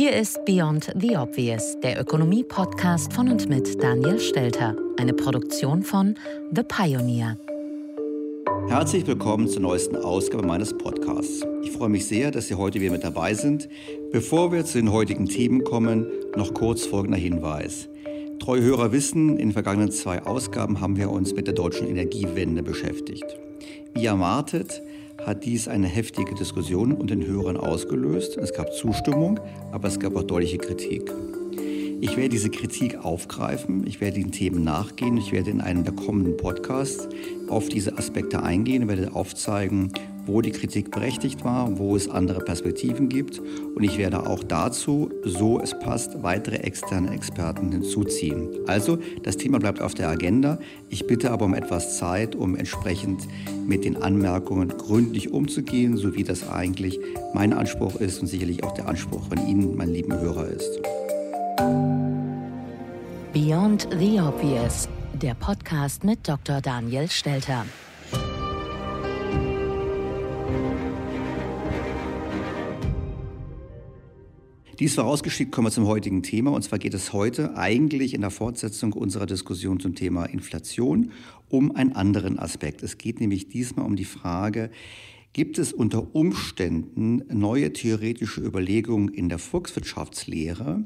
Hier ist Beyond the Obvious, der Ökonomie-Podcast von und mit Daniel Stelter, eine Produktion von The Pioneer. Herzlich willkommen zur neuesten Ausgabe meines Podcasts. Ich freue mich sehr, dass Sie heute wieder mit dabei sind. Bevor wir zu den heutigen Themen kommen, noch kurz folgender Hinweis. Treue Hörer wissen, in den vergangenen zwei Ausgaben haben wir uns mit der deutschen Energiewende beschäftigt. Wie erwartet, hat dies eine heftige Diskussion unter den Hörern ausgelöst. Es gab Zustimmung, aber es gab auch deutliche Kritik. Ich werde diese Kritik aufgreifen, ich werde den Themen nachgehen, ich werde in einem der kommenden Podcasts auf diese Aspekte eingehen, werde aufzeigen, wo die Kritik berechtigt war, wo es andere Perspektiven gibt. Und ich werde auch dazu, so es passt, weitere externe Experten hinzuziehen. Also, das Thema bleibt auf der Agenda. Ich bitte aber um etwas Zeit, um entsprechend mit den Anmerkungen gründlich umzugehen, so wie das eigentlich mein Anspruch ist und sicherlich auch der Anspruch von Ihnen, mein lieben Hörer, ist. Beyond the Obvious, der Podcast mit Dr. Daniel Stelter. Dies vorausgeschickt kommen wir zum heutigen Thema. Und zwar geht es heute eigentlich in der Fortsetzung unserer Diskussion zum Thema Inflation um einen anderen Aspekt. Es geht nämlich diesmal um die Frage, gibt es unter Umständen neue theoretische Überlegungen in der Volkswirtschaftslehre,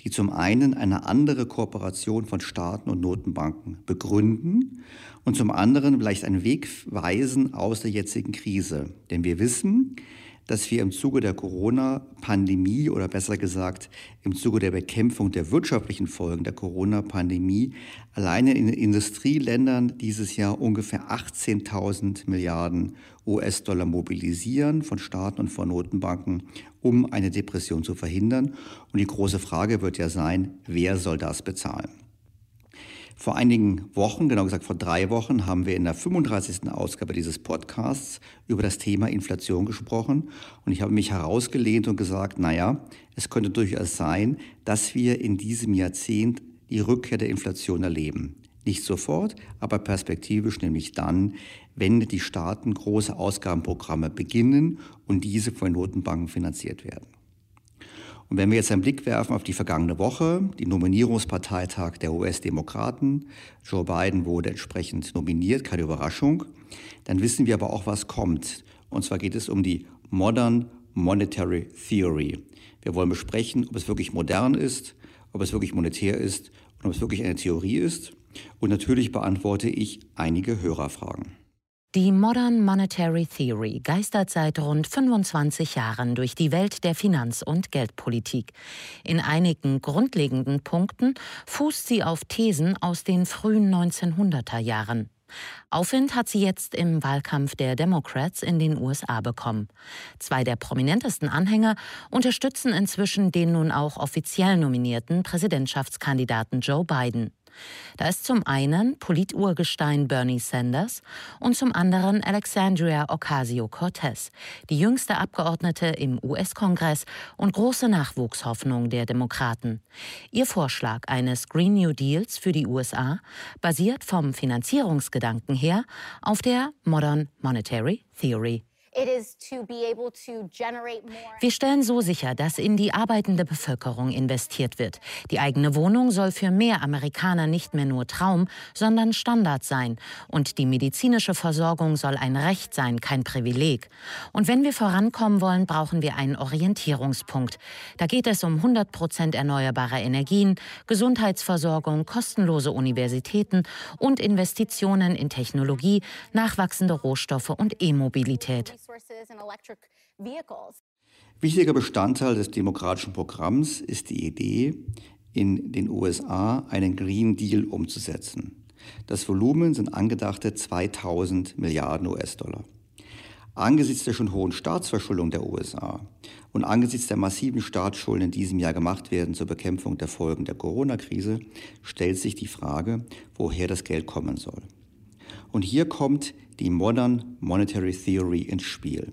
die zum einen eine andere Kooperation von Staaten und Notenbanken begründen und zum anderen vielleicht einen Weg weisen aus der jetzigen Krise. Denn wir wissen, dass wir im Zuge der Corona-Pandemie oder besser gesagt im Zuge der Bekämpfung der wirtschaftlichen Folgen der Corona-Pandemie alleine in den Industrieländern dieses Jahr ungefähr 18.000 Milliarden US-Dollar mobilisieren von Staaten und von Notenbanken, um eine Depression zu verhindern. Und die große Frage wird ja sein, wer soll das bezahlen? Vor einigen Wochen, genau gesagt vor drei Wochen, haben wir in der 35. Ausgabe dieses Podcasts über das Thema Inflation gesprochen. Und ich habe mich herausgelehnt und gesagt, naja, es könnte durchaus sein, dass wir in diesem Jahrzehnt die Rückkehr der Inflation erleben. Nicht sofort, aber perspektivisch, nämlich dann, wenn die Staaten große Ausgabenprogramme beginnen und diese von Notenbanken finanziert werden. Und wenn wir jetzt einen Blick werfen auf die vergangene Woche, die Nominierungsparteitag der US-Demokraten, Joe Biden wurde entsprechend nominiert, keine Überraschung, dann wissen wir aber auch, was kommt. Und zwar geht es um die Modern Monetary Theory. Wir wollen besprechen, ob es wirklich modern ist, ob es wirklich monetär ist und ob es wirklich eine Theorie ist. Und natürlich beantworte ich einige Hörerfragen. Die Modern Monetary Theory geistert seit rund 25 Jahren durch die Welt der Finanz- und Geldpolitik. In einigen grundlegenden Punkten fußt sie auf Thesen aus den frühen 1900er Jahren. Aufwind hat sie jetzt im Wahlkampf der Democrats in den USA bekommen. Zwei der prominentesten Anhänger unterstützen inzwischen den nun auch offiziell nominierten Präsidentschaftskandidaten Joe Biden. Da ist zum einen Politurgestein Bernie Sanders und zum anderen Alexandria Ocasio-Cortez, die jüngste Abgeordnete im US-Kongress und große Nachwuchshoffnung der Demokraten. Ihr Vorschlag eines Green New Deals für die USA basiert vom Finanzierungsgedanken her auf der Modern Monetary Theory. Wir stellen so sicher, dass in die arbeitende Bevölkerung investiert wird. Die eigene Wohnung soll für mehr Amerikaner nicht mehr nur Traum, sondern Standard sein. Und die medizinische Versorgung soll ein Recht sein, kein Privileg. Und wenn wir vorankommen wollen, brauchen wir einen Orientierungspunkt. Da geht es um 100 Prozent erneuerbare Energien, Gesundheitsversorgung, kostenlose Universitäten und Investitionen in Technologie, nachwachsende Rohstoffe und E-Mobilität. Wichtiger Bestandteil des demokratischen Programms ist die Idee, in den USA einen Green Deal umzusetzen. Das Volumen sind angedachte 2000 Milliarden US-Dollar. Angesichts der schon hohen Staatsverschuldung der USA und angesichts der massiven Staatsschulden in diesem Jahr gemacht werden zur Bekämpfung der Folgen der Corona-Krise, stellt sich die Frage, woher das Geld kommen soll. Und hier kommt die Modern Monetary Theory ins Spiel.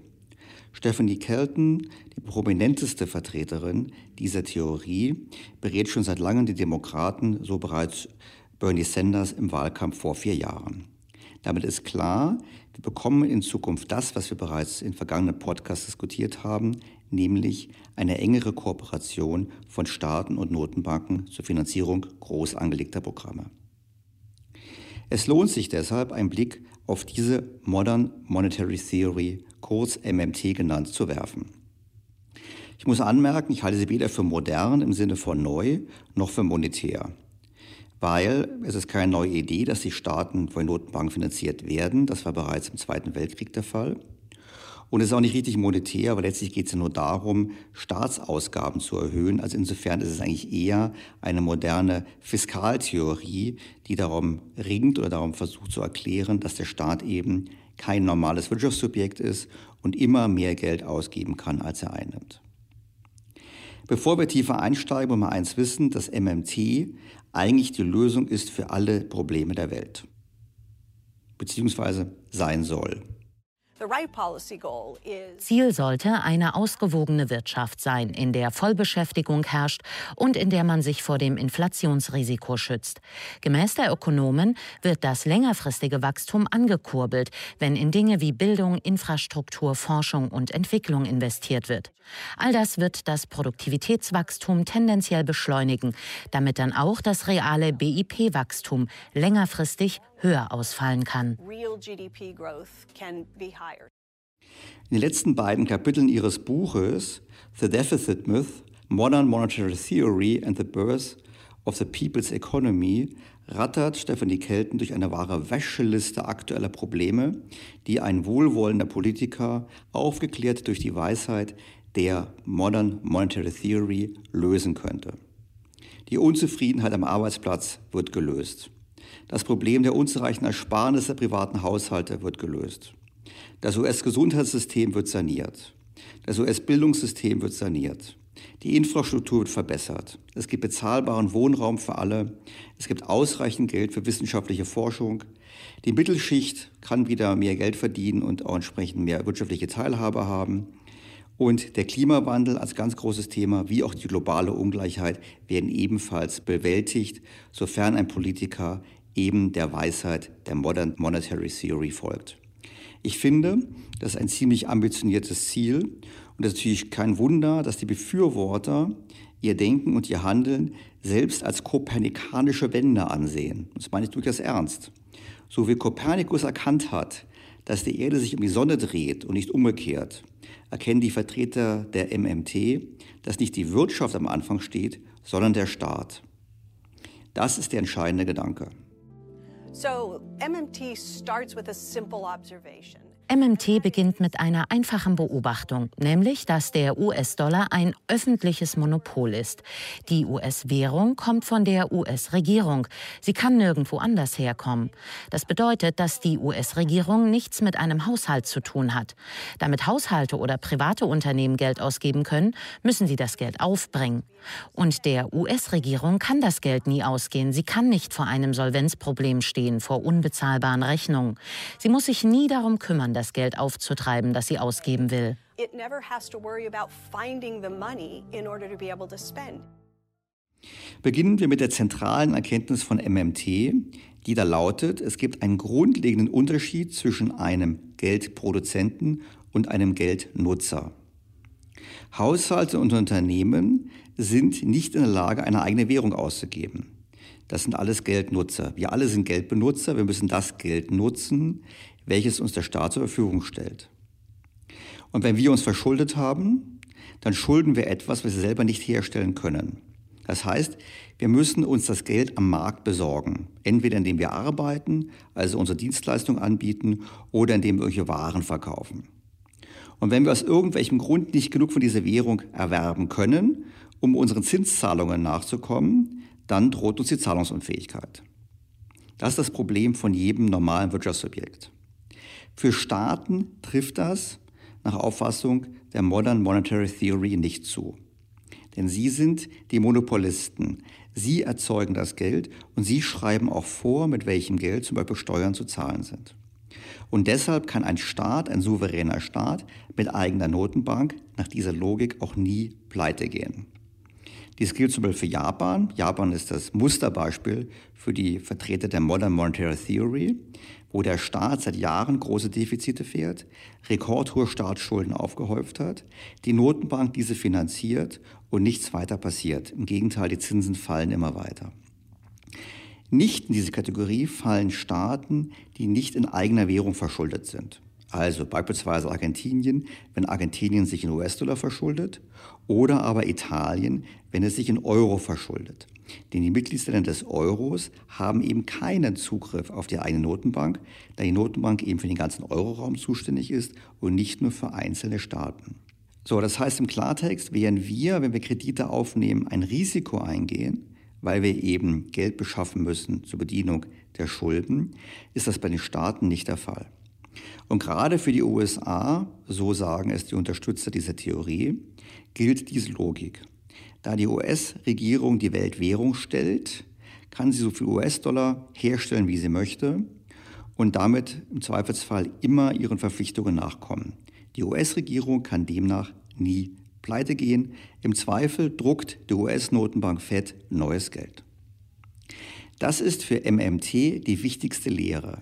Stephanie Kelton, die prominenteste Vertreterin dieser Theorie, berät schon seit langem die Demokraten, so bereits Bernie Sanders im Wahlkampf vor vier Jahren. Damit ist klar, wir bekommen in Zukunft das, was wir bereits in vergangenen Podcasts diskutiert haben, nämlich eine engere Kooperation von Staaten und Notenbanken zur Finanzierung groß angelegter Programme. Es lohnt sich deshalb, einen Blick auf diese Modern Monetary Theory, kurz MMT genannt, zu werfen. Ich muss anmerken, ich halte sie weder für modern im Sinne von neu noch für monetär. Weil es ist keine neue Idee, dass die Staaten von Notenbanken finanziert werden. Das war bereits im Zweiten Weltkrieg der Fall. Und es ist auch nicht richtig monetär, aber letztlich geht es ja nur darum, Staatsausgaben zu erhöhen. Also insofern ist es eigentlich eher eine moderne Fiskaltheorie, die darum ringt oder darum versucht zu erklären, dass der Staat eben kein normales Wirtschaftssubjekt ist und immer mehr Geld ausgeben kann, als er einnimmt. Bevor wir tiefer einsteigen, wollen wir eins wissen, dass MMT eigentlich die Lösung ist für alle Probleme der Welt. Beziehungsweise sein soll. Ziel sollte eine ausgewogene Wirtschaft sein, in der Vollbeschäftigung herrscht und in der man sich vor dem Inflationsrisiko schützt. Gemäß der Ökonomen wird das längerfristige Wachstum angekurbelt, wenn in Dinge wie Bildung, Infrastruktur, Forschung und Entwicklung investiert wird. All das wird das Produktivitätswachstum tendenziell beschleunigen, damit dann auch das reale BIP-Wachstum längerfristig höher ausfallen kann. In den letzten beiden Kapiteln ihres Buches The Deficit Myth, Modern Monetary Theory and the Birth of the People's Economy rattert Stephanie Kelten durch eine wahre Wäscheliste aktueller Probleme, die ein wohlwollender Politiker, aufgeklärt durch die Weisheit der Modern Monetary Theory, lösen könnte. Die Unzufriedenheit am Arbeitsplatz wird gelöst. Das Problem der unzureichenden Ersparnisse der privaten Haushalte wird gelöst. Das US-Gesundheitssystem wird saniert. Das US-Bildungssystem wird saniert. Die Infrastruktur wird verbessert. Es gibt bezahlbaren Wohnraum für alle. Es gibt ausreichend Geld für wissenschaftliche Forschung. Die Mittelschicht kann wieder mehr Geld verdienen und auch entsprechend mehr wirtschaftliche Teilhabe haben. Und der Klimawandel als ganz großes Thema, wie auch die globale Ungleichheit, werden ebenfalls bewältigt, sofern ein Politiker eben der Weisheit der Modern Monetary Theory folgt. Ich finde, das ist ein ziemlich ambitioniertes Ziel und es ist natürlich kein Wunder, dass die Befürworter ihr Denken und ihr Handeln selbst als kopernikanische Wende ansehen. Das meine ich durchaus ernst. So wie Kopernikus erkannt hat, dass die Erde sich um die Sonne dreht und nicht umgekehrt, erkennen die Vertreter der MMT, dass nicht die Wirtschaft am Anfang steht, sondern der Staat. Das ist der entscheidende Gedanke. So, MMT starts with a simple observation. MMT beginnt mit einer einfachen Beobachtung, nämlich, dass der US-Dollar ein öffentliches Monopol ist. Die US-Währung kommt von der US-Regierung. Sie kann nirgendwo anders herkommen. Das bedeutet, dass die US-Regierung nichts mit einem Haushalt zu tun hat. Damit Haushalte oder private Unternehmen Geld ausgeben können, müssen sie das Geld aufbringen. Und der US-Regierung kann das Geld nie ausgehen. Sie kann nicht vor einem Solvenzproblem stehen, vor unbezahlbaren Rechnungen. Sie muss sich nie darum kümmern, das Geld aufzutreiben, das sie ausgeben will. Beginnen wir mit der zentralen Erkenntnis von MMT, die da lautet, es gibt einen grundlegenden Unterschied zwischen einem Geldproduzenten und einem Geldnutzer. Haushalte und Unternehmen sind nicht in der Lage, eine eigene Währung auszugeben. Das sind alles Geldnutzer. Wir alle sind Geldbenutzer. Wir müssen das Geld nutzen, welches uns der Staat zur Verfügung stellt. Und wenn wir uns verschuldet haben, dann schulden wir etwas, was wir selber nicht herstellen können. Das heißt, wir müssen uns das Geld am Markt besorgen. Entweder indem wir arbeiten, also unsere Dienstleistung anbieten, oder indem wir irgendwelche Waren verkaufen. Und wenn wir aus irgendwelchem Grund nicht genug von dieser Währung erwerben können, um unseren Zinszahlungen nachzukommen, dann droht uns die Zahlungsunfähigkeit. Das ist das Problem von jedem normalen Wirtschaftsobjekt. Für Staaten trifft das nach Auffassung der Modern Monetary Theory nicht zu. Denn sie sind die Monopolisten. Sie erzeugen das Geld und sie schreiben auch vor, mit welchem Geld zum Beispiel Steuern zu zahlen sind. Und deshalb kann ein Staat, ein souveräner Staat mit eigener Notenbank nach dieser Logik auch nie pleite gehen. Dies gilt zum Beispiel für Japan. Japan ist das Musterbeispiel für die Vertreter der Modern Monetary Theory, wo der Staat seit Jahren große Defizite fährt, rekordhohe Staatsschulden aufgehäuft hat, die Notenbank diese finanziert und nichts weiter passiert. Im Gegenteil, die Zinsen fallen immer weiter. Nicht in diese Kategorie fallen Staaten, die nicht in eigener Währung verschuldet sind. Also beispielsweise Argentinien, wenn Argentinien sich in US-Dollar verschuldet, oder aber Italien, wenn es sich in Euro verschuldet. Denn die Mitgliedsländer des Euros haben eben keinen Zugriff auf die eigene Notenbank, da die Notenbank eben für den ganzen Euroraum zuständig ist und nicht nur für einzelne Staaten. So, das heißt im Klartext, während wir, wenn wir Kredite aufnehmen, ein Risiko eingehen, weil wir eben Geld beschaffen müssen zur Bedienung der Schulden, ist das bei den Staaten nicht der Fall. Und gerade für die USA, so sagen es die Unterstützer dieser Theorie, gilt diese Logik. Da die US-Regierung die Weltwährung stellt, kann sie so viel US-Dollar herstellen, wie sie möchte und damit im Zweifelsfall immer ihren Verpflichtungen nachkommen. Die US-Regierung kann demnach nie pleite gehen. Im Zweifel druckt die US-Notenbank Fed neues Geld. Das ist für MMT die wichtigste Lehre.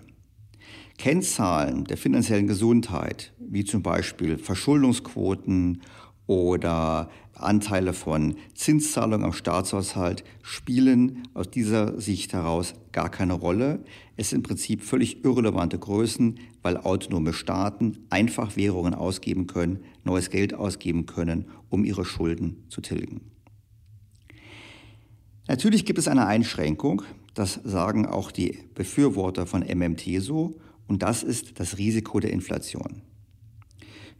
Kennzahlen der finanziellen Gesundheit, wie zum Beispiel Verschuldungsquoten oder Anteile von Zinszahlungen am Staatshaushalt, spielen aus dieser Sicht heraus gar keine Rolle. Es sind im Prinzip völlig irrelevante Größen, weil autonome Staaten einfach Währungen ausgeben können, neues Geld ausgeben können, um ihre Schulden zu tilgen. Natürlich gibt es eine Einschränkung, das sagen auch die Befürworter von MMT so, und das ist das Risiko der Inflation.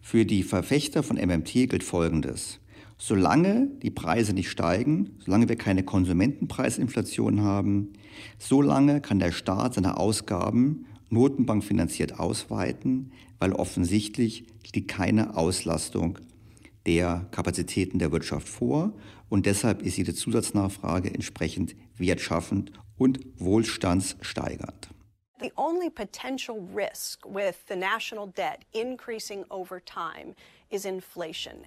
Für die Verfechter von MMT gilt Folgendes. Solange die Preise nicht steigen, solange wir keine Konsumentenpreisinflation haben, solange kann der Staat seine Ausgaben notenbankfinanziert ausweiten, weil offensichtlich liegt keine Auslastung der Kapazitäten der Wirtschaft vor und deshalb ist jede Zusatznachfrage entsprechend wertschaffend und wohlstandssteigernd. The only potential risk with the national debt increasing over time is inflation.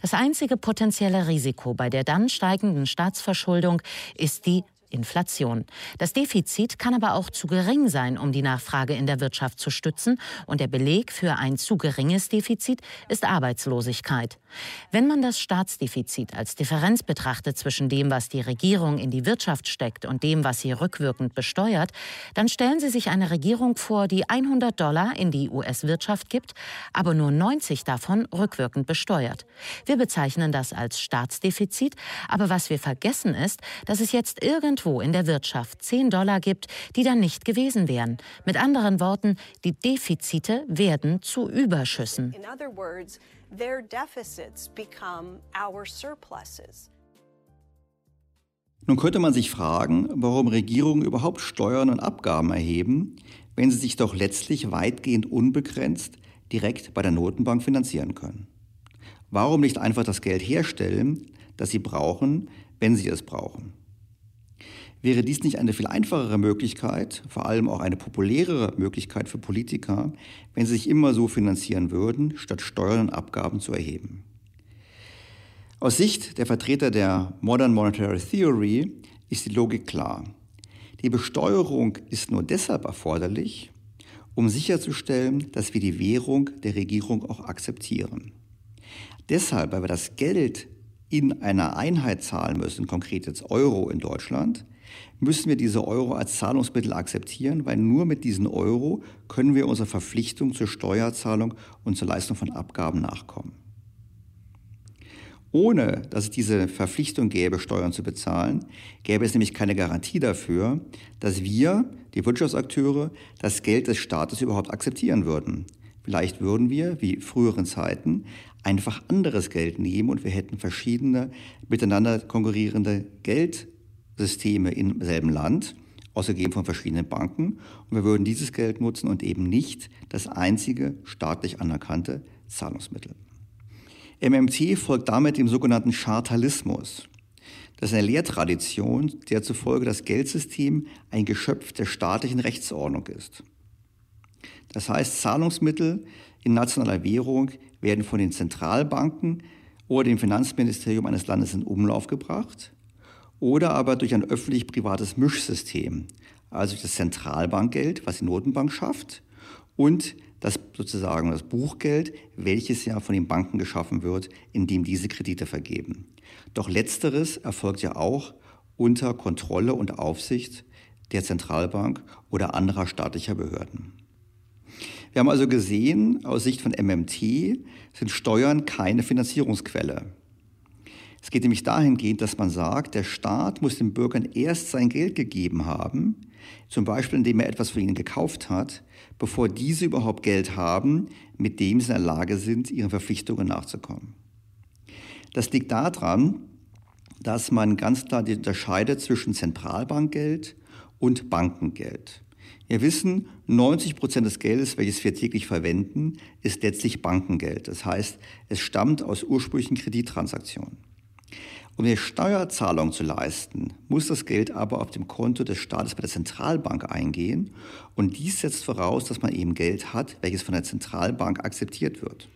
Das einzige potenzielle Risiko bei der dann steigenden Staatsverschuldung ist die Inflation. Das Defizit kann aber auch zu gering sein, um die Nachfrage in der Wirtschaft zu stützen. Und der Beleg für ein zu geringes Defizit ist Arbeitslosigkeit. Wenn man das Staatsdefizit als Differenz betrachtet zwischen dem, was die Regierung in die Wirtschaft steckt und dem, was sie rückwirkend besteuert, dann stellen Sie sich eine Regierung vor, die 100 Dollar in die US-Wirtschaft gibt, aber nur 90 davon rückwirkend besteuert. Wir bezeichnen das als Staatsdefizit, aber was wir vergessen ist, dass es jetzt irgendwo in der Wirtschaft 10 Dollar gibt, die dann nicht gewesen wären. Mit anderen Worten, die Defizite werden zu Überschüssen. In other words, their deficits become our surpluses. Nun könnte man sich fragen, warum Regierungen überhaupt Steuern und Abgaben erheben, wenn sie sich doch letztlich weitgehend unbegrenzt direkt bei der Notenbank finanzieren können. Warum nicht einfach das Geld herstellen, das sie brauchen, wenn sie es brauchen? Wäre dies nicht eine viel einfachere Möglichkeit, vor allem auch eine populärere Möglichkeit für Politiker, wenn sie sich immer so finanzieren würden, statt Steuern und Abgaben zu erheben? Aus Sicht der Vertreter der Modern Monetary Theory ist die Logik klar. Die Besteuerung ist nur deshalb erforderlich, um sicherzustellen, dass wir die Währung der Regierung auch akzeptieren. Deshalb, weil wir das Geld in einer Einheit zahlen müssen, konkret jetzt Euro in Deutschland, müssen wir diese Euro als Zahlungsmittel akzeptieren, weil nur mit diesen Euro können wir unserer Verpflichtung zur Steuerzahlung und zur Leistung von Abgaben nachkommen. Ohne dass es diese Verpflichtung gäbe, Steuern zu bezahlen, gäbe es nämlich keine Garantie dafür, dass wir, die Wirtschaftsakteure, das Geld des Staates überhaupt akzeptieren würden. Vielleicht würden wir, wie früheren Zeiten, einfach anderes Geld nehmen und wir hätten verschiedene miteinander konkurrierende Geld Systeme im selben Land, ausgegeben von verschiedenen Banken. Und wir würden dieses Geld nutzen und eben nicht das einzige staatlich anerkannte Zahlungsmittel. MMT folgt damit dem sogenannten Chartalismus. Das ist eine Lehrtradition, der zufolge das Geldsystem ein Geschöpf der staatlichen Rechtsordnung ist. Das heißt, Zahlungsmittel in nationaler Währung werden von den Zentralbanken oder dem Finanzministerium eines Landes in Umlauf gebracht oder aber durch ein öffentlich-privates Mischsystem, also das Zentralbankgeld, was die Notenbank schafft, und das sozusagen das Buchgeld, welches ja von den Banken geschaffen wird, indem diese Kredite vergeben. Doch letzteres erfolgt ja auch unter Kontrolle und Aufsicht der Zentralbank oder anderer staatlicher Behörden. Wir haben also gesehen, aus Sicht von MMT sind Steuern keine Finanzierungsquelle. Es geht nämlich dahingehend, dass man sagt, der Staat muss den Bürgern erst sein Geld gegeben haben, zum Beispiel indem er etwas für ihnen gekauft hat, bevor diese überhaupt Geld haben, mit dem sie in der Lage sind, ihren Verpflichtungen nachzukommen. Das liegt daran, dass man ganz klar unterscheidet zwischen Zentralbankgeld und Bankengeld. Wir wissen, 90 Prozent des Geldes, welches wir täglich verwenden, ist letztlich Bankengeld. Das heißt, es stammt aus ursprünglichen Kredittransaktionen. Um eine Steuerzahlung zu leisten, muss das Geld aber auf dem Konto des Staates bei der Zentralbank eingehen. Und dies setzt voraus, dass man eben Geld hat, welches von der Zentralbank akzeptiert wird.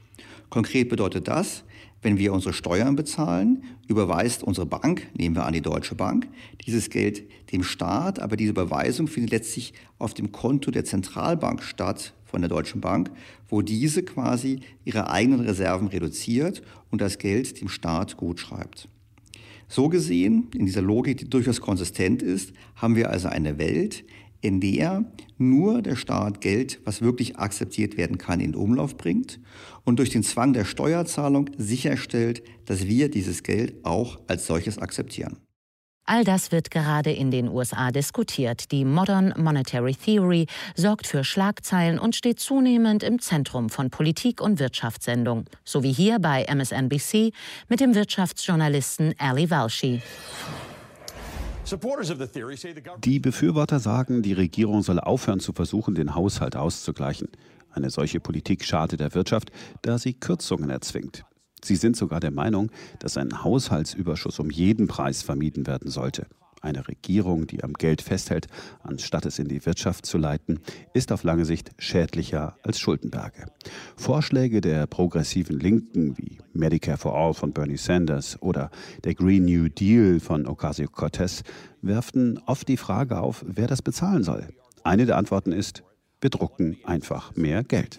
Konkret bedeutet das, wenn wir unsere Steuern bezahlen, überweist unsere Bank, nehmen wir an die Deutsche Bank, dieses Geld dem Staat, aber diese Überweisung findet letztlich auf dem Konto der Zentralbank statt von der Deutschen Bank, wo diese quasi ihre eigenen Reserven reduziert und das Geld dem Staat gut schreibt. So gesehen, in dieser Logik, die durchaus konsistent ist, haben wir also eine Welt, in der nur der Staat Geld, was wirklich akzeptiert werden kann, in Umlauf bringt und durch den Zwang der Steuerzahlung sicherstellt, dass wir dieses Geld auch als solches akzeptieren. All das wird gerade in den USA diskutiert. Die Modern Monetary Theory sorgt für Schlagzeilen und steht zunehmend im Zentrum von Politik- und Wirtschaftssendungen, so wie hier bei MSNBC mit dem Wirtschaftsjournalisten Ali Walshi. Die Befürworter sagen, die Regierung solle aufhören zu versuchen, den Haushalt auszugleichen. Eine solche Politik schadet der Wirtschaft, da sie Kürzungen erzwingt. Sie sind sogar der Meinung, dass ein Haushaltsüberschuss um jeden Preis vermieden werden sollte. Eine Regierung, die am Geld festhält, anstatt es in die Wirtschaft zu leiten, ist auf lange Sicht schädlicher als Schuldenberge. Vorschläge der progressiven Linken wie Medicare for All von Bernie Sanders oder der Green New Deal von Ocasio-Cortez werfen oft die Frage auf, wer das bezahlen soll. Eine der Antworten ist, wir drucken einfach mehr Geld.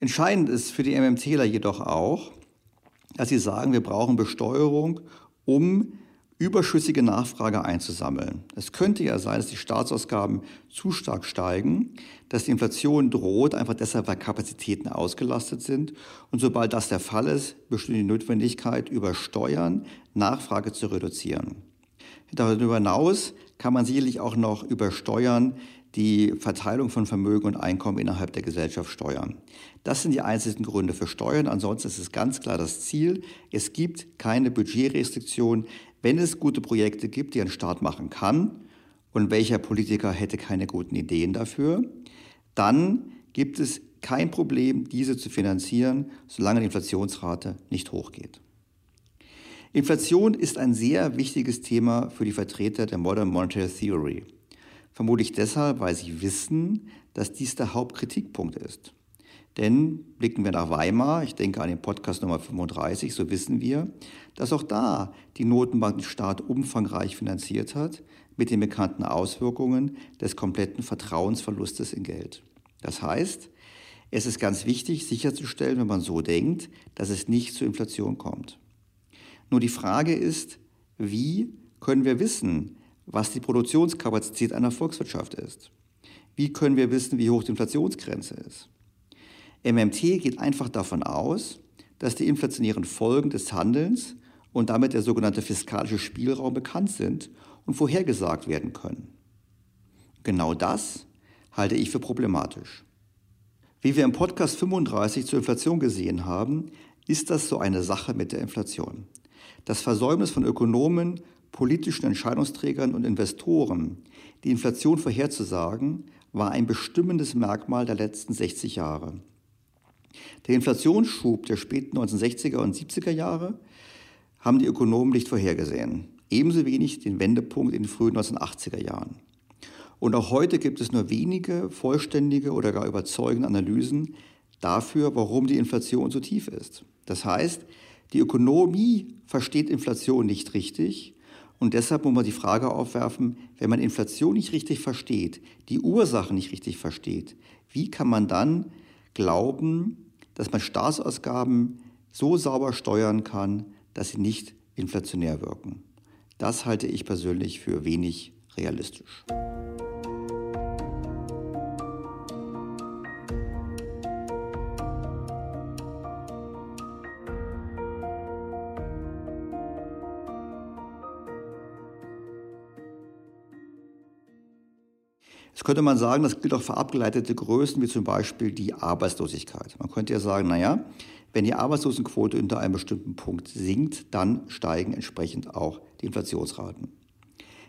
Entscheidend ist für die MMTler jedoch auch, dass sie sagen, wir brauchen Besteuerung, um überschüssige Nachfrage einzusammeln. Es könnte ja sein, dass die Staatsausgaben zu stark steigen, dass die Inflation droht, einfach deshalb, weil Kapazitäten ausgelastet sind. Und sobald das der Fall ist, besteht die Notwendigkeit, über Steuern Nachfrage zu reduzieren. Darüber hinaus kann man sicherlich auch noch über Steuern die Verteilung von Vermögen und Einkommen innerhalb der Gesellschaft steuern. Das sind die einzigen Gründe für Steuern. Ansonsten ist es ganz klar das Ziel. Es gibt keine Budgetrestriktion, wenn es gute Projekte gibt, die ein Staat machen kann. Und welcher Politiker hätte keine guten Ideen dafür? Dann gibt es kein Problem, diese zu finanzieren, solange die Inflationsrate nicht hochgeht. Inflation ist ein sehr wichtiges Thema für die Vertreter der Modern Monetary Theory. Vermutlich deshalb, weil sie wissen, dass dies der Hauptkritikpunkt ist. Denn blicken wir nach Weimar, ich denke an den Podcast Nummer 35, so wissen wir, dass auch da die Notenbank den Staat umfangreich finanziert hat, mit den bekannten Auswirkungen des kompletten Vertrauensverlustes in Geld. Das heißt, es ist ganz wichtig sicherzustellen, wenn man so denkt, dass es nicht zur Inflation kommt. Nur die Frage ist, wie können wir wissen, was die Produktionskapazität einer Volkswirtschaft ist? Wie können wir wissen, wie hoch die Inflationsgrenze ist? MMT geht einfach davon aus, dass die inflationären Folgen des Handelns und damit der sogenannte fiskalische Spielraum bekannt sind und vorhergesagt werden können. Genau das halte ich für problematisch. Wie wir im Podcast 35 zur Inflation gesehen haben, ist das so eine Sache mit der Inflation. Das Versäumnis von Ökonomen, politischen Entscheidungsträgern und Investoren, die Inflation vorherzusagen, war ein bestimmendes Merkmal der letzten 60 Jahre. Der Inflationsschub der späten 1960er und 70er Jahre haben die Ökonomen nicht vorhergesehen. Ebenso wenig den Wendepunkt in den frühen 1980er Jahren. Und auch heute gibt es nur wenige vollständige oder gar überzeugende Analysen dafür, warum die Inflation so tief ist. Das heißt, die Ökonomie versteht Inflation nicht richtig und deshalb muss man die Frage aufwerfen, wenn man Inflation nicht richtig versteht, die Ursachen nicht richtig versteht, wie kann man dann glauben, dass man Staatsausgaben so sauber steuern kann, dass sie nicht inflationär wirken? Das halte ich persönlich für wenig realistisch. Könnte man sagen, das gilt auch für abgeleitete Größen wie zum Beispiel die Arbeitslosigkeit. Man könnte ja sagen, naja, wenn die Arbeitslosenquote unter einem bestimmten Punkt sinkt, dann steigen entsprechend auch die Inflationsraten.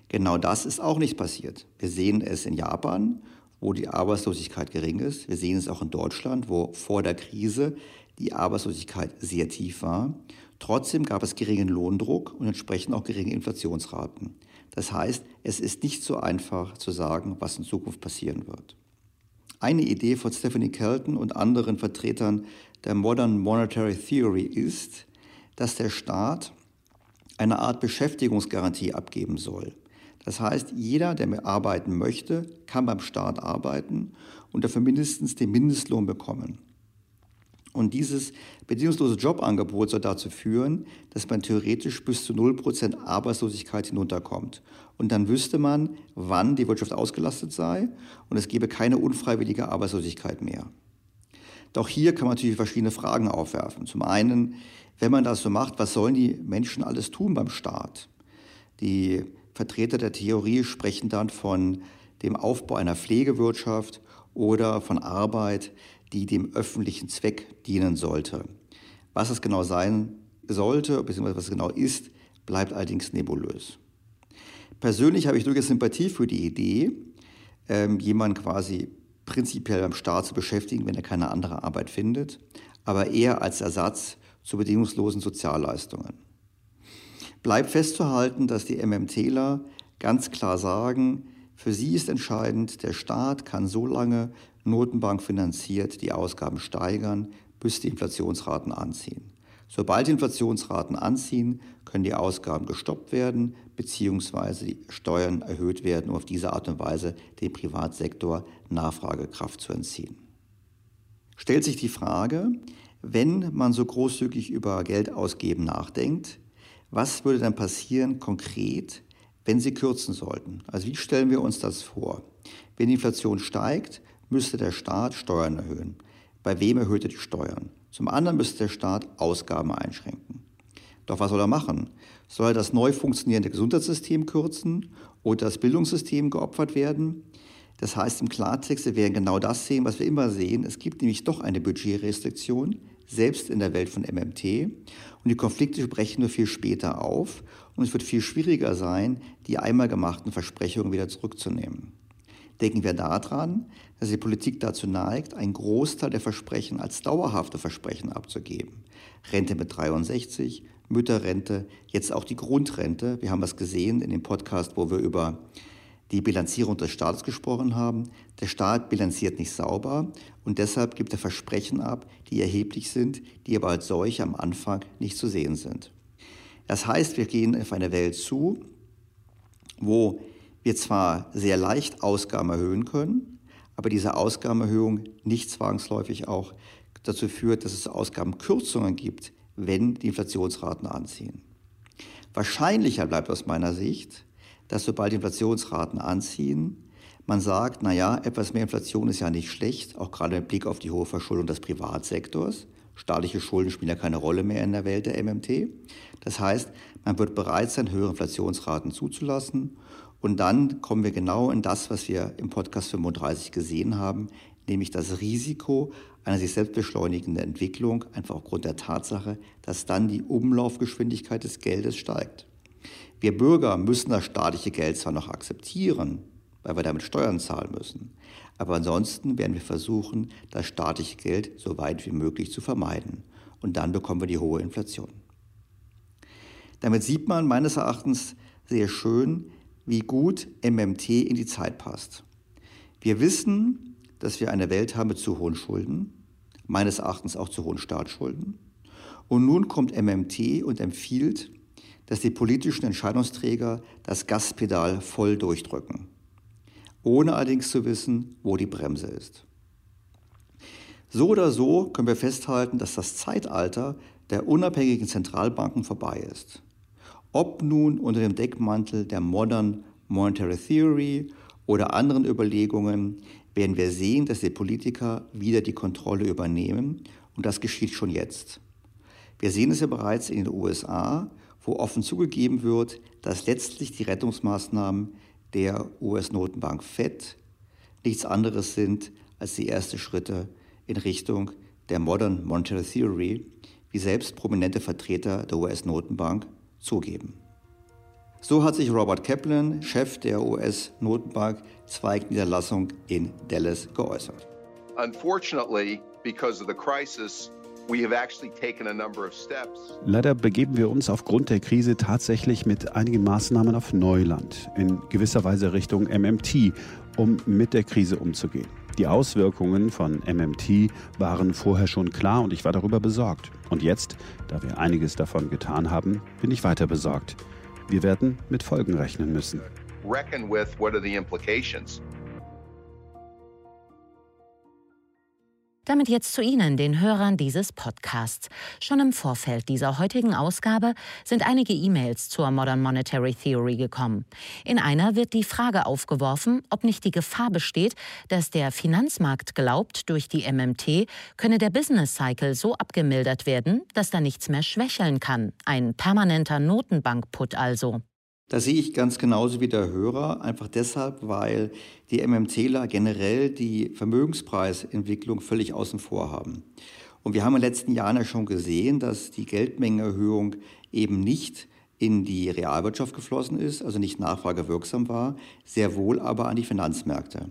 Genau das ist auch nicht passiert. Wir sehen es in Japan, wo die Arbeitslosigkeit gering ist. Wir sehen es auch in Deutschland, wo vor der Krise die Arbeitslosigkeit sehr tief war. Trotzdem gab es geringen Lohndruck und entsprechend auch geringe Inflationsraten. Das heißt, es ist nicht so einfach zu sagen, was in Zukunft passieren wird. Eine Idee von Stephanie Kelton und anderen Vertretern der Modern Monetary Theory ist, dass der Staat eine Art Beschäftigungsgarantie abgeben soll. Das heißt, jeder, der arbeiten möchte, kann beim Staat arbeiten und dafür mindestens den Mindestlohn bekommen. Und dieses bedingungslose Jobangebot soll dazu führen, dass man theoretisch bis zu 0% Arbeitslosigkeit hinunterkommt. Und dann wüsste man, wann die Wirtschaft ausgelastet sei und es gäbe keine unfreiwillige Arbeitslosigkeit mehr. Doch hier kann man natürlich verschiedene Fragen aufwerfen. Zum einen, wenn man das so macht, was sollen die Menschen alles tun beim Staat? Die Vertreter der Theorie sprechen dann von dem Aufbau einer Pflegewirtschaft oder von Arbeit, die dem öffentlichen Zweck dienen sollte. Was es genau sein sollte, beziehungsweise was es genau ist, bleibt allerdings nebulös. Persönlich habe ich durchaus Sympathie für die Idee, ähm, jemanden quasi prinzipiell beim Staat zu beschäftigen, wenn er keine andere Arbeit findet, aber eher als Ersatz zu bedingungslosen Sozialleistungen. Bleibt festzuhalten, dass die MMTler ganz klar sagen, für sie ist entscheidend, der Staat kann so lange Notenbank finanziert die Ausgaben steigern, bis die Inflationsraten anziehen. Sobald die Inflationsraten anziehen, können die Ausgaben gestoppt werden bzw. die Steuern erhöht werden, um auf diese Art und Weise dem Privatsektor Nachfragekraft zu entziehen. Stellt sich die Frage, wenn man so großzügig über Geld ausgeben nachdenkt, was würde dann passieren konkret, wenn Sie kürzen sollten? Also wie stellen wir uns das vor? Wenn die Inflation steigt, müsste der Staat Steuern erhöhen. Bei wem erhöht er die Steuern? Zum anderen müsste der Staat Ausgaben einschränken. Doch was soll er machen? Soll er das neu funktionierende Gesundheitssystem kürzen oder das Bildungssystem geopfert werden? Das heißt im Klartext, wir werden genau das sehen, was wir immer sehen. Es gibt nämlich doch eine Budgetrestriktion, selbst in der Welt von MMT. Und die Konflikte brechen nur viel später auf. Und es wird viel schwieriger sein, die einmal gemachten Versprechungen wieder zurückzunehmen. Denken wir daran, dass die Politik dazu neigt, einen Großteil der Versprechen als dauerhafte Versprechen abzugeben. Rente mit 63, Mütterrente, jetzt auch die Grundrente. Wir haben das gesehen in dem Podcast, wo wir über die Bilanzierung des Staates gesprochen haben. Der Staat bilanziert nicht sauber und deshalb gibt er Versprechen ab, die erheblich sind, die aber als solche am Anfang nicht zu sehen sind. Das heißt, wir gehen auf eine Welt zu, wo wir zwar sehr leicht Ausgaben erhöhen können, aber diese Ausgabenerhöhung nicht zwangsläufig auch dazu führt, dass es Ausgabenkürzungen gibt, wenn die Inflationsraten anziehen. Wahrscheinlicher bleibt aus meiner Sicht, dass sobald die Inflationsraten anziehen, man sagt, naja, etwas mehr Inflation ist ja nicht schlecht, auch gerade mit Blick auf die hohe Verschuldung des Privatsektors. Staatliche Schulden spielen ja keine Rolle mehr in der Welt der MMT. Das heißt, man wird bereit sein, höhere Inflationsraten zuzulassen und dann kommen wir genau in das, was wir im Podcast 35 gesehen haben, nämlich das Risiko einer sich selbst beschleunigenden Entwicklung, einfach aufgrund der Tatsache, dass dann die Umlaufgeschwindigkeit des Geldes steigt. Wir Bürger müssen das staatliche Geld zwar noch akzeptieren, weil wir damit Steuern zahlen müssen, aber ansonsten werden wir versuchen, das staatliche Geld so weit wie möglich zu vermeiden. Und dann bekommen wir die hohe Inflation. Damit sieht man meines Erachtens sehr schön, wie gut MMT in die Zeit passt. Wir wissen, dass wir eine Welt haben mit zu hohen Schulden, meines Erachtens auch zu hohen Staatsschulden. Und nun kommt MMT und empfiehlt, dass die politischen Entscheidungsträger das Gaspedal voll durchdrücken, ohne allerdings zu wissen, wo die Bremse ist. So oder so können wir festhalten, dass das Zeitalter der unabhängigen Zentralbanken vorbei ist. Ob nun unter dem Deckmantel der Modern Monetary Theory oder anderen Überlegungen, werden wir sehen, dass die Politiker wieder die Kontrolle übernehmen und das geschieht schon jetzt. Wir sehen es ja bereits in den USA, wo offen zugegeben wird, dass letztlich die Rettungsmaßnahmen der US-Notenbank Fed nichts anderes sind als die ersten Schritte in Richtung der Modern Monetary Theory, wie selbst prominente Vertreter der US-Notenbank zugeben. So hat sich Robert Kaplan, Chef der US-Notenbank Zweigniederlassung in Dallas geäußert. Unfortunately, because of the crisis, Leider begeben wir uns aufgrund der Krise tatsächlich mit einigen Maßnahmen auf Neuland, in gewisser Weise Richtung MMT, um mit der Krise umzugehen. Die Auswirkungen von MMT waren vorher schon klar und ich war darüber besorgt. Und jetzt, da wir einiges davon getan haben, bin ich weiter besorgt. Wir werden mit Folgen rechnen müssen. Reckon with what are the implications. Damit jetzt zu Ihnen, den Hörern dieses Podcasts. Schon im Vorfeld dieser heutigen Ausgabe sind einige E-Mails zur Modern Monetary Theory gekommen. In einer wird die Frage aufgeworfen, ob nicht die Gefahr besteht, dass der Finanzmarkt glaubt, durch die MMT könne der Business Cycle so abgemildert werden, dass da nichts mehr schwächeln kann. Ein permanenter Notenbankput also. Das sehe ich ganz genauso wie der Hörer, einfach deshalb, weil die MMTler generell die Vermögenspreisentwicklung völlig außen vor haben. Und wir haben in den letzten Jahren ja schon gesehen, dass die Geldmengenerhöhung eben nicht in die Realwirtschaft geflossen ist, also nicht nachfragewirksam war, sehr wohl aber an die Finanzmärkte.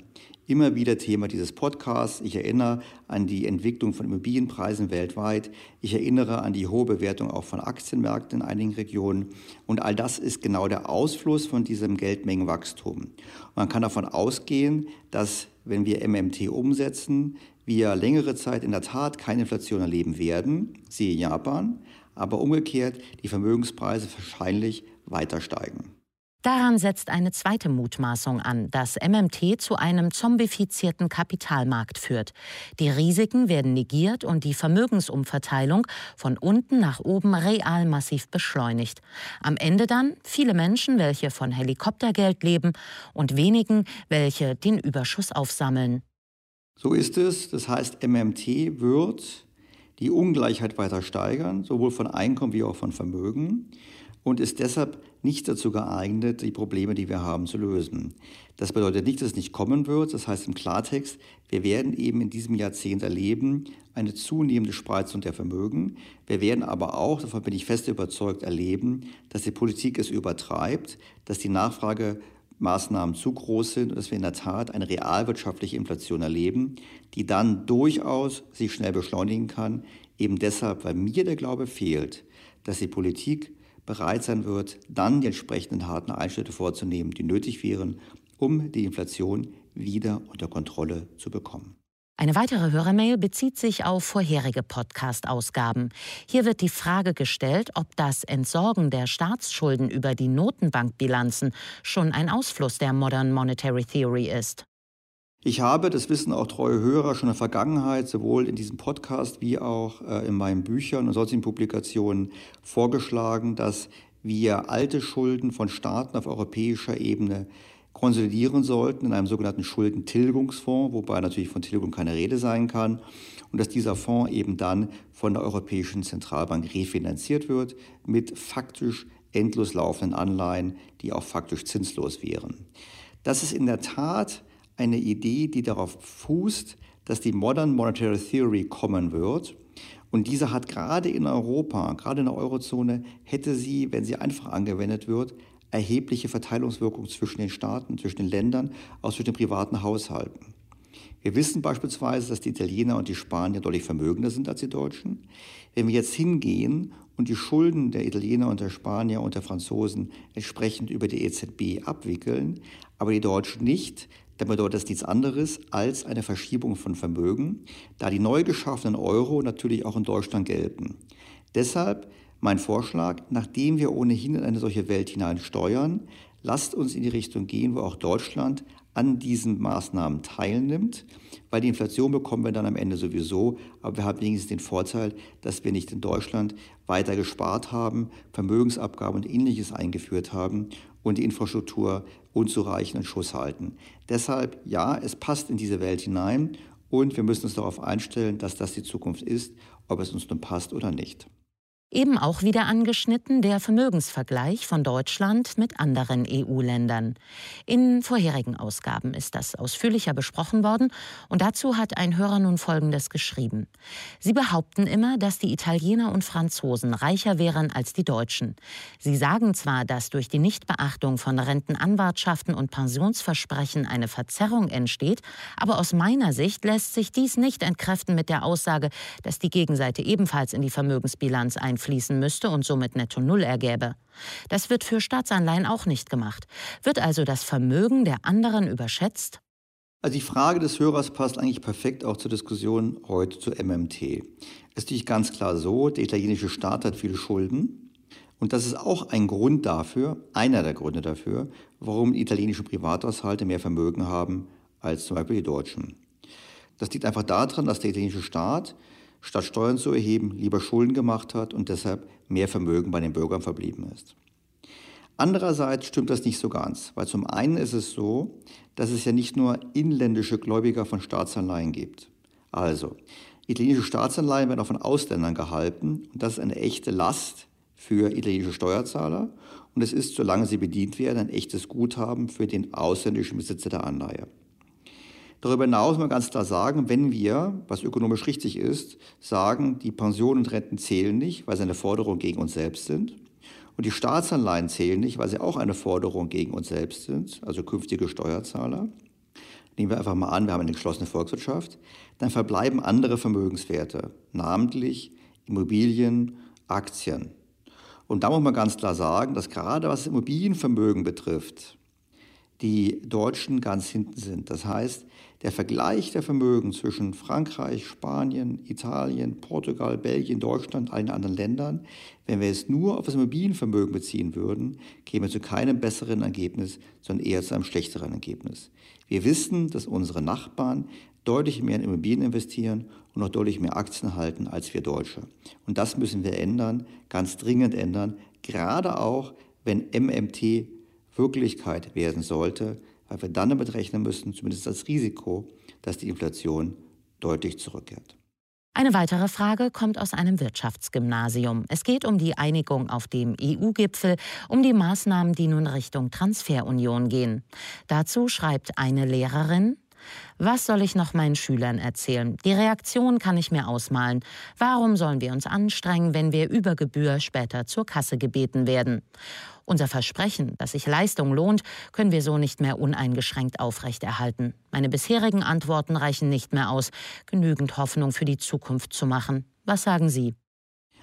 Immer wieder Thema dieses Podcasts. Ich erinnere an die Entwicklung von Immobilienpreisen weltweit. Ich erinnere an die hohe Bewertung auch von Aktienmärkten in einigen Regionen. Und all das ist genau der Ausfluss von diesem Geldmengenwachstum. Man kann davon ausgehen, dass wenn wir MMT umsetzen, wir längere Zeit in der Tat keine Inflation erleben werden, siehe Japan, aber umgekehrt die Vermögenspreise wahrscheinlich weiter steigen. Daran setzt eine zweite Mutmaßung an, dass MMT zu einem zombifizierten Kapitalmarkt führt. Die Risiken werden negiert und die Vermögensumverteilung von unten nach oben real massiv beschleunigt. Am Ende dann viele Menschen, welche von Helikoptergeld leben und wenigen, welche den Überschuss aufsammeln. So ist es. Das heißt, MMT wird die Ungleichheit weiter steigern, sowohl von Einkommen wie auch von Vermögen und ist deshalb nicht dazu geeignet, die Probleme, die wir haben, zu lösen. Das bedeutet nicht, dass es nicht kommen wird. Das heißt im Klartext, wir werden eben in diesem Jahrzehnt erleben eine zunehmende Spreizung der Vermögen. Wir werden aber auch, davon bin ich fest überzeugt, erleben, dass die Politik es übertreibt, dass die Nachfragemaßnahmen zu groß sind und dass wir in der Tat eine realwirtschaftliche Inflation erleben, die dann durchaus sich schnell beschleunigen kann. Eben deshalb, weil mir der Glaube fehlt, dass die Politik bereit sein wird, dann die entsprechenden harten Einschnitte vorzunehmen, die nötig wären, um die Inflation wieder unter Kontrolle zu bekommen. Eine weitere Hörermail bezieht sich auf vorherige Podcast-Ausgaben. Hier wird die Frage gestellt, ob das Entsorgen der Staatsschulden über die Notenbankbilanzen schon ein Ausfluss der Modern Monetary Theory ist. Ich habe, das wissen auch treue Hörer, schon in der Vergangenheit sowohl in diesem Podcast wie auch äh, in meinen Büchern und sonstigen Publikationen vorgeschlagen, dass wir alte Schulden von Staaten auf europäischer Ebene konsolidieren sollten in einem sogenannten Schuldentilgungsfonds, wobei natürlich von Tilgung keine Rede sein kann, und dass dieser Fonds eben dann von der Europäischen Zentralbank refinanziert wird mit faktisch endlos laufenden Anleihen, die auch faktisch zinslos wären. Das ist in der Tat eine Idee, die darauf fußt, dass die Modern Monetary Theory kommen wird. Und diese hat gerade in Europa, gerade in der Eurozone, hätte sie, wenn sie einfach angewendet wird, erhebliche Verteilungswirkung zwischen den Staaten, zwischen den Ländern, auch zwischen den privaten Haushalten. Wir wissen beispielsweise, dass die Italiener und die Spanier deutlich vermögender sind als die Deutschen. Wenn wir jetzt hingehen und die Schulden der Italiener und der Spanier und der Franzosen entsprechend über die EZB abwickeln, aber die Deutschen nicht, dann bedeutet das nichts anderes als eine Verschiebung von Vermögen, da die neu geschaffenen Euro natürlich auch in Deutschland gelten. Deshalb mein Vorschlag, nachdem wir ohnehin in eine solche Welt hinein steuern, lasst uns in die Richtung gehen, wo auch Deutschland an diesen Maßnahmen teilnimmt, weil die Inflation bekommen wir dann am Ende sowieso, aber wir haben wenigstens den Vorteil, dass wir nicht in Deutschland weiter gespart haben, Vermögensabgaben und ähnliches eingeführt haben und die Infrastruktur unzureichend in Schuss halten. Deshalb, ja, es passt in diese Welt hinein und wir müssen uns darauf einstellen, dass das die Zukunft ist, ob es uns nun passt oder nicht. Eben auch wieder angeschnitten der Vermögensvergleich von Deutschland mit anderen EU-Ländern. In vorherigen Ausgaben ist das ausführlicher besprochen worden und dazu hat ein Hörer nun Folgendes geschrieben. Sie behaupten immer, dass die Italiener und Franzosen reicher wären als die Deutschen. Sie sagen zwar, dass durch die Nichtbeachtung von Rentenanwartschaften und Pensionsversprechen eine Verzerrung entsteht, aber aus meiner Sicht lässt sich dies nicht entkräften mit der Aussage, dass die Gegenseite ebenfalls in die Vermögensbilanz ein einfließen müsste und somit netto Null ergäbe. Das wird für Staatsanleihen auch nicht gemacht. Wird also das Vermögen der anderen überschätzt? Also die Frage des Hörers passt eigentlich perfekt auch zur Diskussion heute zu MMT. Es ist natürlich ganz klar so, der italienische Staat hat viele Schulden. Und das ist auch ein Grund dafür, einer der Gründe dafür, warum italienische Privathaushalte mehr Vermögen haben als zum Beispiel die Deutschen. Das liegt einfach daran, dass der italienische Staat statt Steuern zu erheben, lieber Schulden gemacht hat und deshalb mehr Vermögen bei den Bürgern verblieben ist. Andererseits stimmt das nicht so ganz, weil zum einen ist es so, dass es ja nicht nur inländische Gläubiger von Staatsanleihen gibt. Also, italienische Staatsanleihen werden auch von Ausländern gehalten und das ist eine echte Last für italienische Steuerzahler und es ist, solange sie bedient werden, ein echtes Guthaben für den ausländischen Besitzer der Anleihe. Darüber hinaus muss man ganz klar sagen, wenn wir, was ökonomisch richtig ist, sagen, die Pensionen und Renten zählen nicht, weil sie eine Forderung gegen uns selbst sind, Und die Staatsanleihen zählen nicht, weil sie auch eine Forderung gegen uns selbst sind, also künftige Steuerzahler. Nehmen wir einfach mal an, wir haben eine geschlossene Volkswirtschaft. Dann verbleiben andere Vermögenswerte, namentlich Immobilien, Aktien. Und da muss man ganz klar sagen, dass gerade was Immobilienvermögen betrifft, die Deutschen ganz hinten sind. Das heißt, der Vergleich der Vermögen zwischen Frankreich, Spanien, Italien, Portugal, Belgien, Deutschland, allen anderen Ländern, wenn wir es nur auf das Immobilienvermögen beziehen würden, käme zu keinem besseren Ergebnis, sondern eher zu einem schlechteren Ergebnis. Wir wissen, dass unsere Nachbarn deutlich mehr in Immobilien investieren und noch deutlich mehr Aktien halten als wir Deutsche. Und das müssen wir ändern, ganz dringend ändern, gerade auch, wenn MMT Wirklichkeit werden sollte, weil wir dann damit rechnen müssen, zumindest als Risiko, dass die Inflation deutlich zurückkehrt. Eine weitere Frage kommt aus einem Wirtschaftsgymnasium. Es geht um die Einigung auf dem EU-Gipfel, um die Maßnahmen, die nun Richtung Transferunion gehen. Dazu schreibt eine Lehrerin, was soll ich noch meinen Schülern erzählen? Die Reaktion kann ich mir ausmalen. Warum sollen wir uns anstrengen, wenn wir über Gebühr später zur Kasse gebeten werden? Unser Versprechen, dass sich Leistung lohnt, können wir so nicht mehr uneingeschränkt aufrechterhalten. Meine bisherigen Antworten reichen nicht mehr aus, genügend Hoffnung für die Zukunft zu machen. Was sagen Sie?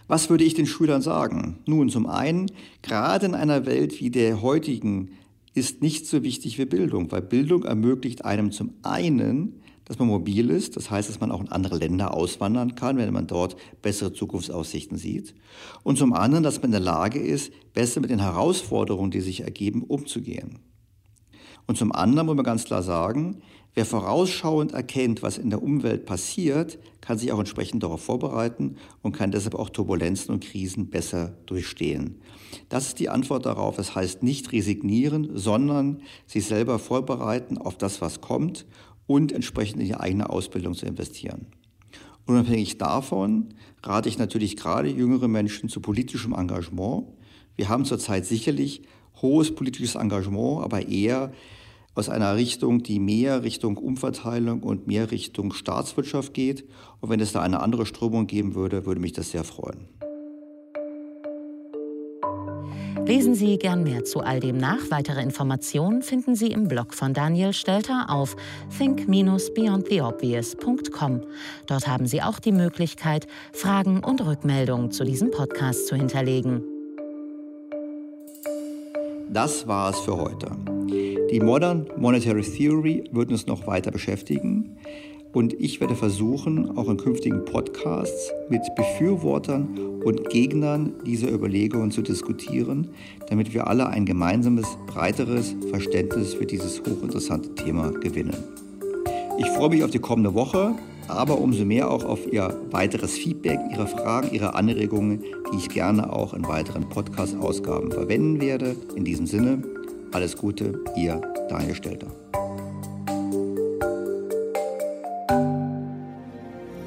Was würde ich den Schülern sagen? Nun, zum einen, gerade in einer Welt wie der heutigen ist nicht so wichtig wie Bildung, weil Bildung ermöglicht einem zum einen, dass man mobil ist, das heißt, dass man auch in andere Länder auswandern kann, wenn man dort bessere Zukunftsaussichten sieht. Und zum anderen, dass man in der Lage ist, besser mit den Herausforderungen, die sich ergeben, umzugehen. Und zum anderen muss man ganz klar sagen, wer vorausschauend erkennt, was in der Umwelt passiert, kann sich auch entsprechend darauf vorbereiten und kann deshalb auch Turbulenzen und Krisen besser durchstehen. Das ist die Antwort darauf. Das heißt nicht resignieren, sondern sich selber vorbereiten auf das, was kommt und entsprechend in die eigene Ausbildung zu investieren. Unabhängig davon rate ich natürlich gerade jüngere Menschen zu politischem Engagement. Wir haben zurzeit sicherlich hohes politisches Engagement, aber eher aus einer Richtung, die mehr Richtung Umverteilung und mehr Richtung Staatswirtschaft geht. Und wenn es da eine andere Strömung geben würde, würde mich das sehr freuen. Lesen Sie gern mehr zu all dem nach. Weitere Informationen finden Sie im Blog von Daniel Stelter auf think-beyondtheobvious.com. Dort haben Sie auch die Möglichkeit, Fragen und Rückmeldungen zu diesem Podcast zu hinterlegen. Das war es für heute. Die Modern Monetary Theory wird uns noch weiter beschäftigen. Und ich werde versuchen, auch in künftigen Podcasts mit Befürwortern und Gegnern dieser Überlegungen zu diskutieren, damit wir alle ein gemeinsames, breiteres Verständnis für dieses hochinteressante Thema gewinnen. Ich freue mich auf die kommende Woche, aber umso mehr auch auf Ihr weiteres Feedback, Ihre Fragen, Ihre Anregungen, die ich gerne auch in weiteren Podcast-Ausgaben verwenden werde. In diesem Sinne, alles Gute, Ihr Daniel Stelter.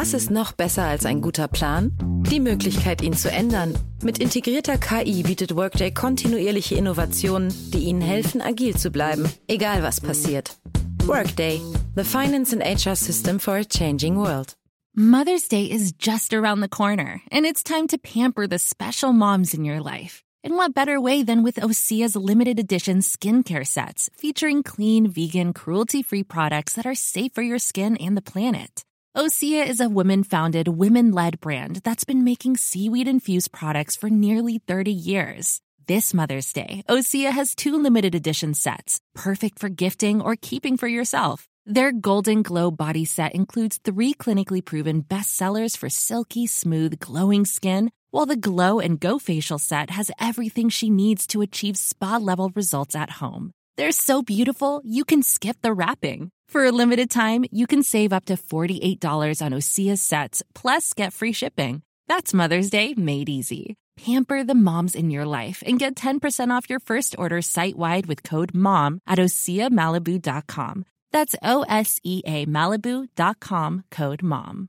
Was ist noch besser als ein guter Plan? Die Möglichkeit, ihn zu ändern. Mit integrierter KI bietet Workday kontinuierliche Innovationen, die Ihnen helfen, agil zu bleiben, egal was passiert. Workday, the finance and HR system for a changing world. Mother's Day is just around the corner, and it's time to pamper the special moms in your life. And what better way than with Osea's limited edition skincare sets featuring clean, vegan, cruelty free products that are safe for your skin and the planet? Osea is a women founded, women led brand that's been making seaweed infused products for nearly 30 years. This Mother's Day, Osea has two limited edition sets, perfect for gifting or keeping for yourself. Their Golden Glow body set includes three clinically proven bestsellers for silky, smooth, glowing skin, while the Glow and Go facial set has everything she needs to achieve spa level results at home. They're so beautiful, you can skip the wrapping. For a limited time, you can save up to $48 on Osea's sets, plus get free shipping. That's Mother's Day made easy. Pamper the moms in your life and get 10% off your first order site wide with code MOM at OseaMalibu.com. That's O S E A Malibu.com code MOM.